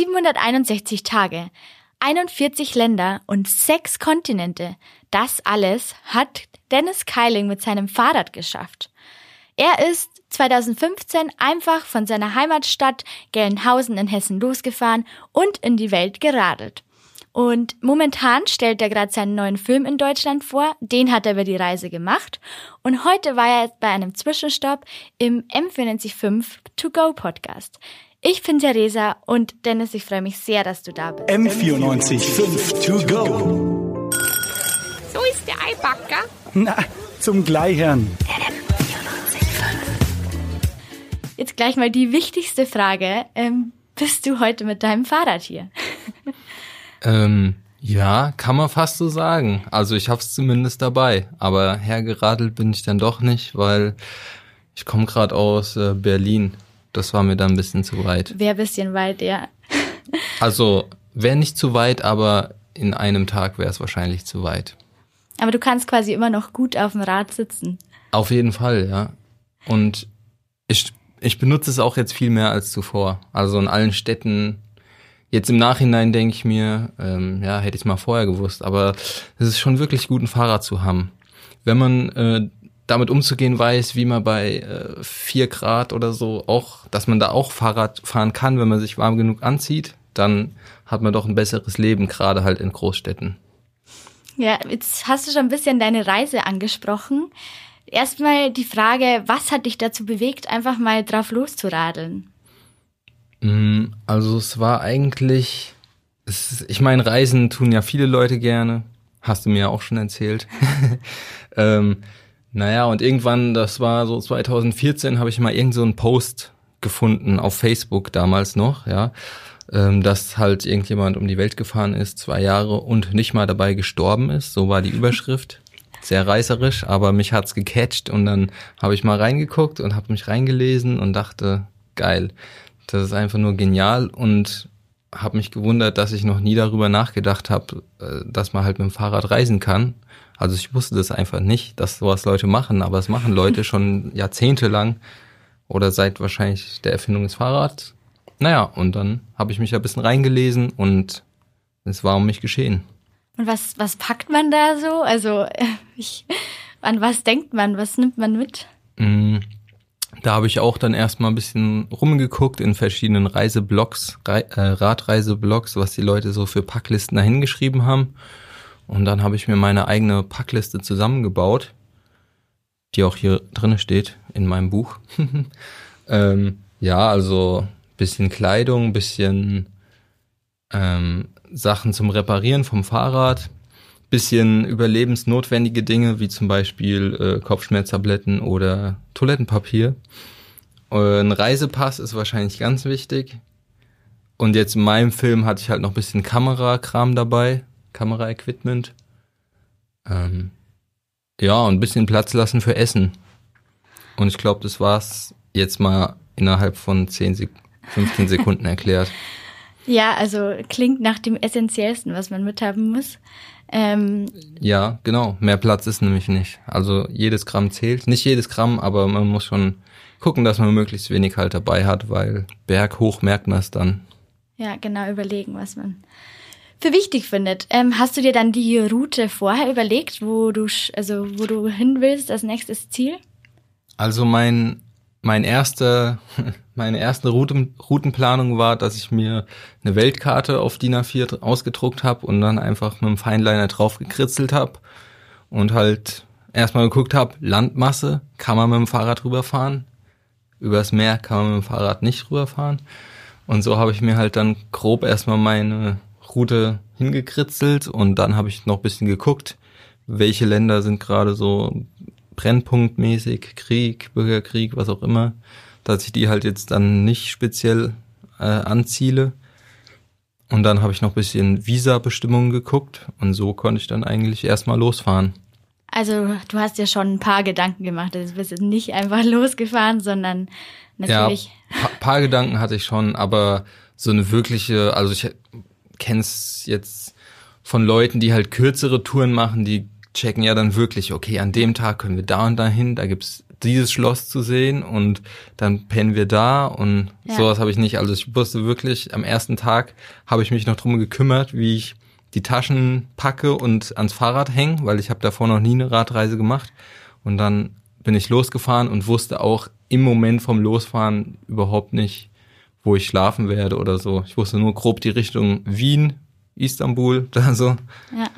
761 Tage, 41 Länder und sechs Kontinente. Das alles hat Dennis Keiling mit seinem Fahrrad geschafft. Er ist 2015 einfach von seiner Heimatstadt Gelnhausen in Hessen losgefahren und in die Welt geradelt. Und momentan stellt er gerade seinen neuen Film in Deutschland vor. Den hat er über die Reise gemacht. Und heute war er bei einem Zwischenstopp im M495 To Go Podcast. Ich bin Theresa und Dennis, ich freue mich sehr, dass du da bist. M94.5 To Go. So ist der Eibacker. Na, zum Gleichern. Jetzt gleich mal die wichtigste Frage. Ähm, bist du heute mit deinem Fahrrad hier? Ähm, ja, kann man fast so sagen. Also ich hab's zumindest dabei, aber hergeradelt bin ich dann doch nicht, weil ich komme gerade aus äh, Berlin. Das war mir dann ein bisschen zu weit. Wäre ein bisschen weit, ja. Also wäre nicht zu weit, aber in einem Tag wäre es wahrscheinlich zu weit. Aber du kannst quasi immer noch gut auf dem Rad sitzen. Auf jeden Fall, ja. Und ich, ich benutze es auch jetzt viel mehr als zuvor. Also in allen Städten Jetzt im Nachhinein denke ich mir, ähm, ja, hätte ich es mal vorher gewusst, aber es ist schon wirklich gut, ein Fahrrad zu haben. Wenn man äh, damit umzugehen weiß, wie man bei äh, 4 Grad oder so auch, dass man da auch Fahrrad fahren kann, wenn man sich warm genug anzieht, dann hat man doch ein besseres Leben, gerade halt in Großstädten. Ja, jetzt hast du schon ein bisschen deine Reise angesprochen. Erstmal die Frage, was hat dich dazu bewegt, einfach mal drauf loszuradeln? Mm, also es war eigentlich, es, ich meine, Reisen tun ja viele Leute gerne. Hast du mir ja auch schon erzählt. ähm, naja, und irgendwann, das war so 2014, habe ich mal irgend so einen Post gefunden auf Facebook damals noch, ja, ähm, dass halt irgendjemand um die Welt gefahren ist, zwei Jahre und nicht mal dabei gestorben ist. So war die Überschrift. Sehr reißerisch, aber mich hat's gecatcht und dann habe ich mal reingeguckt und habe mich reingelesen und dachte, geil, das ist einfach nur genial und habe mich gewundert, dass ich noch nie darüber nachgedacht habe, äh, dass man halt mit dem Fahrrad reisen kann. Also ich wusste das einfach nicht, dass sowas Leute machen, aber es machen Leute schon jahrzehntelang oder seit wahrscheinlich der Erfindung des Fahrrads. Naja, und dann habe ich mich ein bisschen reingelesen und es war um mich geschehen. Und was, was packt man da so? Also ich, an was denkt man? Was nimmt man mit? Mm, da habe ich auch dann erstmal ein bisschen rumgeguckt in verschiedenen Reiseblogs, Re äh, Radreiseblogs, was die Leute so für Packlisten dahingeschrieben haben. Und dann habe ich mir meine eigene Packliste zusammengebaut, die auch hier drinne steht in meinem Buch. ähm, ja, also bisschen Kleidung, bisschen ähm, Sachen zum Reparieren vom Fahrrad, bisschen überlebensnotwendige Dinge, wie zum Beispiel äh, Kopfschmerztabletten oder Toilettenpapier. Äh, ein Reisepass ist wahrscheinlich ganz wichtig. Und jetzt in meinem Film hatte ich halt noch bisschen Kamerakram dabei, Kameraequipment. Ähm, ja, und ein bisschen Platz lassen für Essen. Und ich glaube, das war's jetzt mal innerhalb von 10 Sek 15 Sekunden erklärt. Ja, also klingt nach dem Essentiellsten, was man mithaben muss. Ähm, ja, genau. Mehr Platz ist nämlich nicht. Also jedes Gramm zählt. Nicht jedes Gramm, aber man muss schon gucken, dass man möglichst wenig halt dabei hat, weil berghoch merkt man es dann. Ja, genau, überlegen, was man für wichtig findet. Ähm, hast du dir dann die Route vorher überlegt, wo du, also wo du hin willst als nächstes Ziel? Also mein mein erster, meine erste Routen, Routenplanung war, dass ich mir eine Weltkarte auf DIN A4 ausgedruckt habe und dann einfach mit dem Feinliner drauf gekritzelt habe und halt erstmal geguckt habe, Landmasse, kann man mit dem Fahrrad rüberfahren? Übers Meer kann man mit dem Fahrrad nicht rüberfahren. Und so habe ich mir halt dann grob erstmal meine Route hingekritzelt und dann habe ich noch ein bisschen geguckt, welche Länder sind gerade so brennpunktmäßig, Krieg, Bürgerkrieg, was auch immer, dass ich die halt jetzt dann nicht speziell äh, anziele. Und dann habe ich noch bisschen Visa-Bestimmungen geguckt und so konnte ich dann eigentlich erstmal losfahren. Also du hast ja schon ein paar Gedanken gemacht. Also du bist jetzt nicht einfach losgefahren, sondern natürlich. Ja, pa paar Gedanken hatte ich schon, aber so eine wirkliche, also ich kenne es jetzt von Leuten, die halt kürzere Touren machen, die checken ja dann wirklich, okay, an dem Tag können wir da und dahin, da gibt's dieses Schloss zu sehen und dann pennen wir da und Ja. sowas habe ich nicht. Also ich wusste wirklich, am ersten Tag habe ich mich noch drum gekümmert, wie ich die Taschen packe und ans Fahrrad hänge, weil ich habe davor noch nie eine Radreise gemacht. Und dann bin ich losgefahren und wusste auch im Moment vom Losfahren überhaupt nicht, wo ich schlafen werde oder so. Ich wusste nur grob die Richtung Wien, Istanbul, da so. Ja.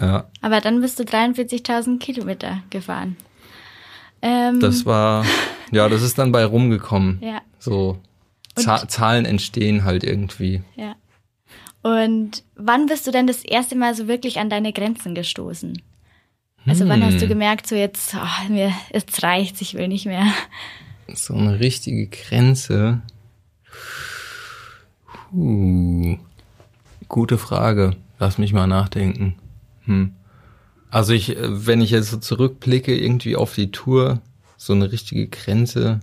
Ja, Aber dann bist du 43.000 Kilometer gefahren. Ähm, das war, ja, das ist dann bei rumgekommen. ja, So Za Zahlen entstehen halt irgendwie. ja. Und wann bist du denn das erste Mal so wirklich an deine Grenzen gestoßen? Also wann hast du Hm. gemerkt, so jetzt, oh, mir, jetzt reicht's, ich will nicht mehr. So eine richtige Grenze. Puh. Gute Frage. Lass mich mal nachdenken. Hm. Also ich, äh, wenn ich jetzt so zurückblicke, irgendwie auf die Tour, so eine richtige Grenze.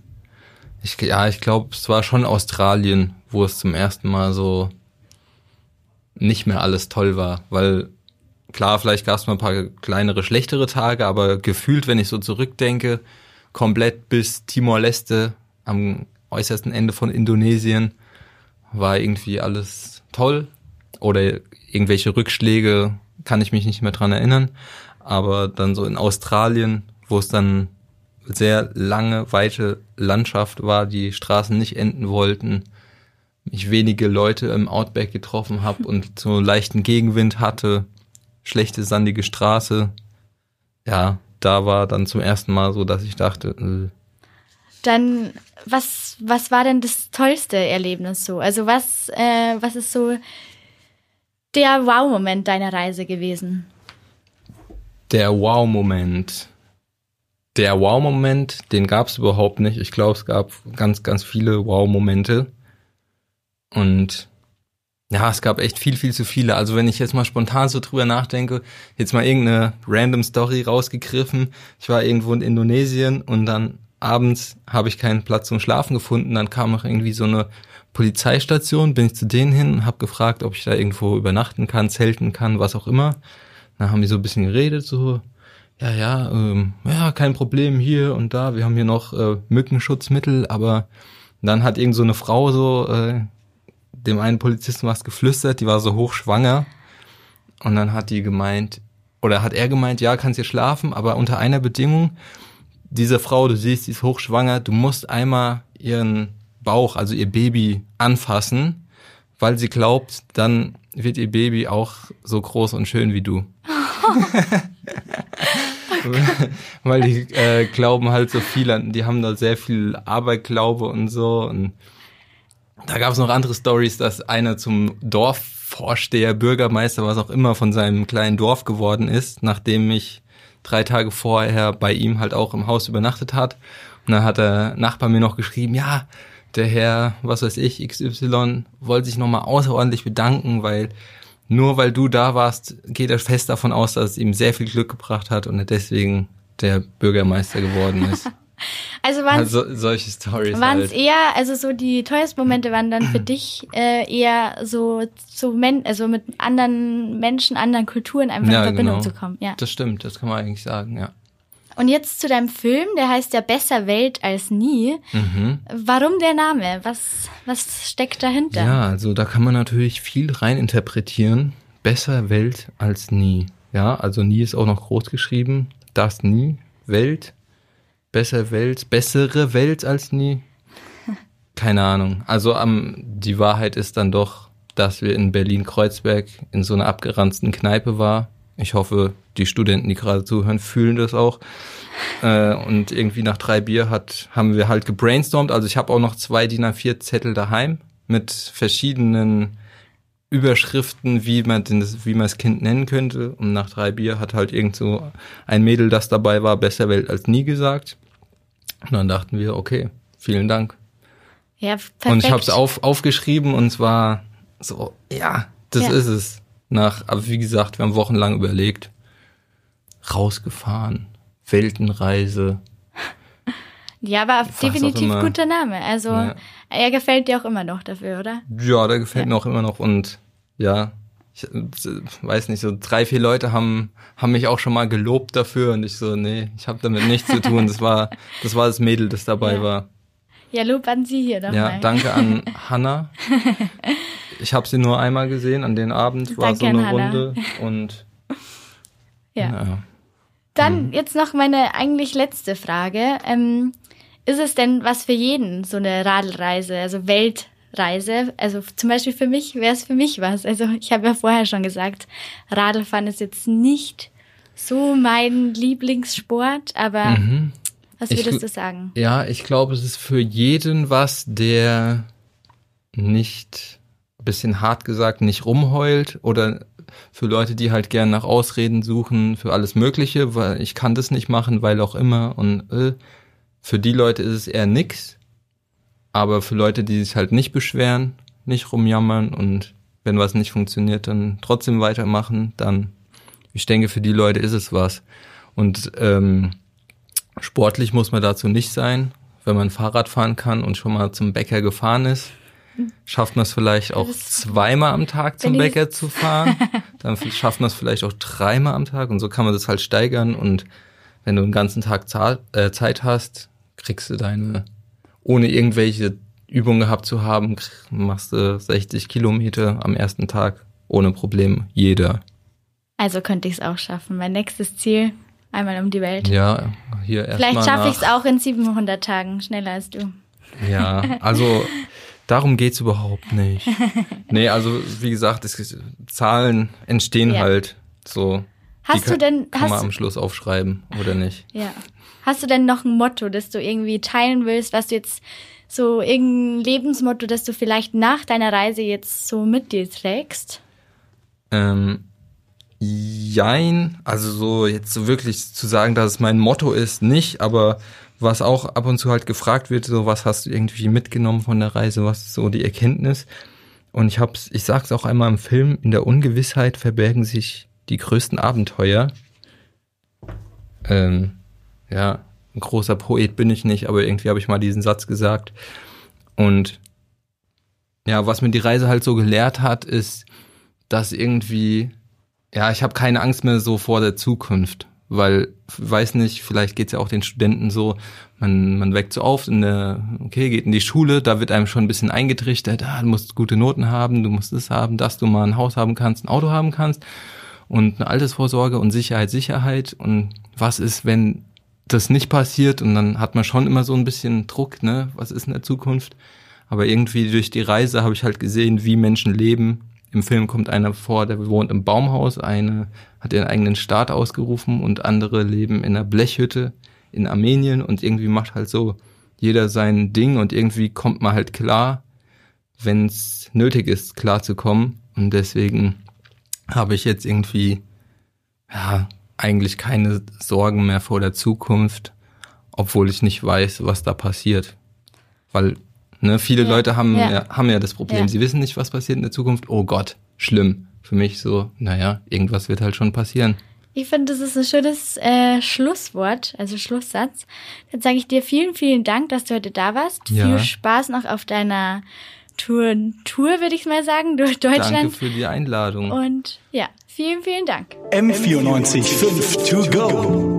Ich, ja, ich glaube, es war schon Australien, wo es zum ersten Mal so nicht mehr alles toll war, weil klar, vielleicht gab es mal ein paar kleinere, schlechtere Tage, aber gefühlt, wenn ich so zurückdenke, komplett bis Timor-Leste am äußersten Ende von Indonesien war irgendwie alles toll oder irgendwelche Rückschläge kann ich mich nicht mehr dran erinnern, aber dann so in Australien, wo es dann sehr lange, weite Landschaft war, die Straßen nicht enden wollten, ich wenige Leute im Outback getroffen habe und so leichten Gegenwind hatte, schlechte sandige Straße. Ja, da war dann zum ersten Mal so, dass ich dachte, äh, Dann, was, was war denn das tollste Erlebnis so? Also was, äh, was ist so der Wow-Moment deiner Reise gewesen? der Wow-Moment. Der Wow-Moment, den gab es überhaupt nicht. Ich glaube, es gab ganz, ganz viele Wow-Momente. Und ja, es gab echt viel, viel zu viele. Also wenn ich jetzt mal spontan so drüber nachdenke, jetzt mal irgendeine random Story rausgegriffen. Ich war irgendwo in Indonesien und dann abends habe ich keinen Platz zum Schlafen gefunden. Dann kam noch irgendwie so eine Polizeistation, bin ich zu denen hin und habe gefragt, ob ich da irgendwo übernachten kann, zelten kann, was auch immer. Dann haben die so ein bisschen geredet, so, ja, ja, ähm, ja, kein Problem hier und da, wir haben hier noch äh, Mückenschutzmittel, aber dann hat irgend so eine Frau so äh, dem einen Polizisten was geflüstert, die war so hochschwanger und dann hat die gemeint, oder hat er gemeint, ja, kannst hier schlafen, aber unter einer Bedingung, diese Frau, du siehst, die ist hochschwanger, du musst einmal ihren Bauch, also ihr Baby anfassen, weil sie glaubt, dann wird ihr Baby auch so groß und schön wie du. weil die äh, glauben halt so viel an, die haben da sehr viel Aberglaube und so. Und da gab es noch andere Stories, dass einer zum Dorfvorsteher, Bürgermeister, was auch immer, von seinem kleinen Dorf geworden ist, nachdem ich drei Tage vorher bei ihm halt auch im Haus übernachtet hat. Und dann hat der Nachbar mir noch geschrieben, ja, der Herr, was weiß ich, XY, wollte sich nochmal außerordentlich bedanken, weil nur weil du da warst, geht er fest davon aus, dass es ihm sehr viel Glück gebracht hat und er deswegen der Bürgermeister geworden ist. Also waren es Also solche Stories Waren es halt. eher, also so die teuersten Momente waren dann für dich äh, eher so so Men also mit anderen Menschen, anderen Kulturen einfach in Verbindung zu kommen. Ja. Das stimmt, das kann man eigentlich sagen, ja. Und jetzt zu deinem Film, der heißt ja Besser Welt als nie. Mhm. Warum der Name? Was was steckt dahinter? Ja, also da kann man natürlich viel rein interpretieren. Besser Welt als nie. Ja, also nie ist auch noch groß geschrieben. Das nie. Welt. Besser Welt. Bessere Welt als nie. Keine Ahnung. Also am, die Wahrheit ist dann doch, dass wir in Berlin-Kreuzberg in so einer abgeranzten Kneipe war. Ich hoffe, die Studenten, die gerade zuhören, fühlen das auch. Äh, und irgendwie nach drei Bier hat, haben wir halt gebrainstormt. Also ich habe auch noch zwei DIN A4 Zettel daheim mit verschiedenen Überschriften, wie man das, wie man das Kind nennen könnte. Und nach drei Bier hat halt irgend so ein Mädel, das dabei war, besser Welt als nie gesagt. Und dann dachten wir, okay, vielen Dank. Ja, perfekt. Und ich habe es auf, aufgeschrieben und es war so, ja, das Ja. ist es. Nach, aber wie gesagt, wir haben wochenlang überlegt, rausgefahren, Weltenreise. Ja, aber definitiv immer. guter Name. Also Ja. er gefällt dir auch immer noch dafür, oder? Ja, der gefällt Ja. mir auch immer noch und ja, ich äh, weiß nicht, so drei, vier Leute haben, haben mich auch schon mal gelobt dafür und ich so, nee, ich habe damit nichts zu tun. Das war, das war das Mädel, das dabei Ja. war. Ja, Lob an Sie hier Ja, nochmal. danke an Hannah. Ich habe sie nur einmal gesehen, an den Abend war Danke so eine. Runde und Ja. ja. Dann jetzt noch meine eigentlich letzte Frage. Ähm, ist es denn was für jeden, so eine Radlreise, also Weltreise? Also zum Beispiel für mich wäre es für mich was. Also ich habe ja vorher schon gesagt, Radlfahren ist jetzt nicht so mein Lieblingssport, aber Mhm. was Ich würdest gl- du sagen? Ja, ich glaube, es ist für jeden was, der nicht, bisschen hart gesagt, nicht rumheult oder für Leute, die halt gern nach Ausreden suchen für alles Mögliche, weil ich kann das nicht machen, weil auch immer und äh, für die Leute ist es eher nix, aber für Leute, die sich halt nicht beschweren, nicht rumjammern und wenn was nicht funktioniert, dann trotzdem weitermachen, dann, ich denke, für die Leute ist es was. Und ähm, Sportlich muss man dazu nicht sein. Wenn man Fahrrad fahren kann und schon mal zum Bäcker gefahren ist, schafft man es vielleicht auch zweimal am Tag zum Bäcker zu fahren. Dann schafft man es vielleicht auch dreimal am Tag und so kann man das halt steigern. Und wenn du den ganzen Tag äh, Zeit hast, kriegst du deine, ohne irgendwelche Übungen gehabt zu haben, machst du 60 Kilometer am ersten Tag ohne Problem. Jeder. Also könnte ich es auch schaffen. Mein nächstes Ziel, einmal um die Welt. Ja, hier erstmal. Vielleicht schaffe ich es auch in 700 Tagen, schneller als du. Ja, also darum geht's überhaupt nicht. Nee, also wie gesagt, es, Zahlen entstehen Ja. halt so. Hast Die du kann, denn- kann hast man am Schluss aufschreiben oder nicht? Ja. Hast du denn noch ein Motto, das du irgendwie teilen willst, was du jetzt so irgendein Lebensmotto, das du vielleicht nach deiner Reise jetzt so mit dir trägst? Ähm, jein, also so jetzt so wirklich zu sagen, dass es mein Motto ist, nicht, aber was auch ab und zu halt gefragt wird, so was hast du irgendwie mitgenommen von der Reise, was ist so die Erkenntnis? Und ich hab's, ich sag's auch einmal im Film, in der Ungewissheit verbergen sich die größten Abenteuer. Ähm, ja, ein großer Poet bin ich nicht, aber irgendwie habe ich mal diesen Satz gesagt. Und ja, was mir die Reise halt so gelehrt hat, ist, dass irgendwie, ja, ich habe keine Angst mehr so vor der Zukunft, weil, weiß nicht, vielleicht geht's ja auch den Studenten so, man, man weckt so auf, in der, okay, geht in die Schule, da wird einem schon ein bisschen eingetrichtert, ah, du musst gute Noten haben, du musst das haben, dass du mal ein Haus haben kannst, ein Auto haben kannst und eine Altersvorsorge und Sicherheit, Sicherheit. Und was ist, wenn das nicht passiert? Und dann hat man schon immer so ein bisschen Druck, ne, was ist in der Zukunft, aber irgendwie durch die Reise habe ich halt gesehen, wie Menschen leben. Im Film kommt einer vor, der wohnt im Baumhaus, eine hat ihren eigenen Staat ausgerufen und andere leben in einer Blechhütte in Armenien und irgendwie macht halt so jeder sein Ding und irgendwie kommt man halt klar, wenn es nötig ist, klarzukommen. Und deswegen habe ich jetzt irgendwie, ja, eigentlich keine Sorgen mehr vor der Zukunft, obwohl ich nicht weiß, was da passiert. Weil Ne, viele Ja, Leute haben ja. ja. haben ja das Problem, Ja. sie wissen nicht, was passiert in der Zukunft. Oh Gott, schlimm. Für mich so, naja, irgendwas wird halt schon passieren. Ich finde, das ist ein schönes äh, Schlusswort, also Schlusssatz. Dann sage ich dir vielen, vielen Dank, dass du heute da warst. Ja. Viel Spaß noch auf deiner Tour, Tour würde ich mal sagen, durch Danke Deutschland. für die Einladung. Und ja, vielen, vielen Dank. M94 5 to go.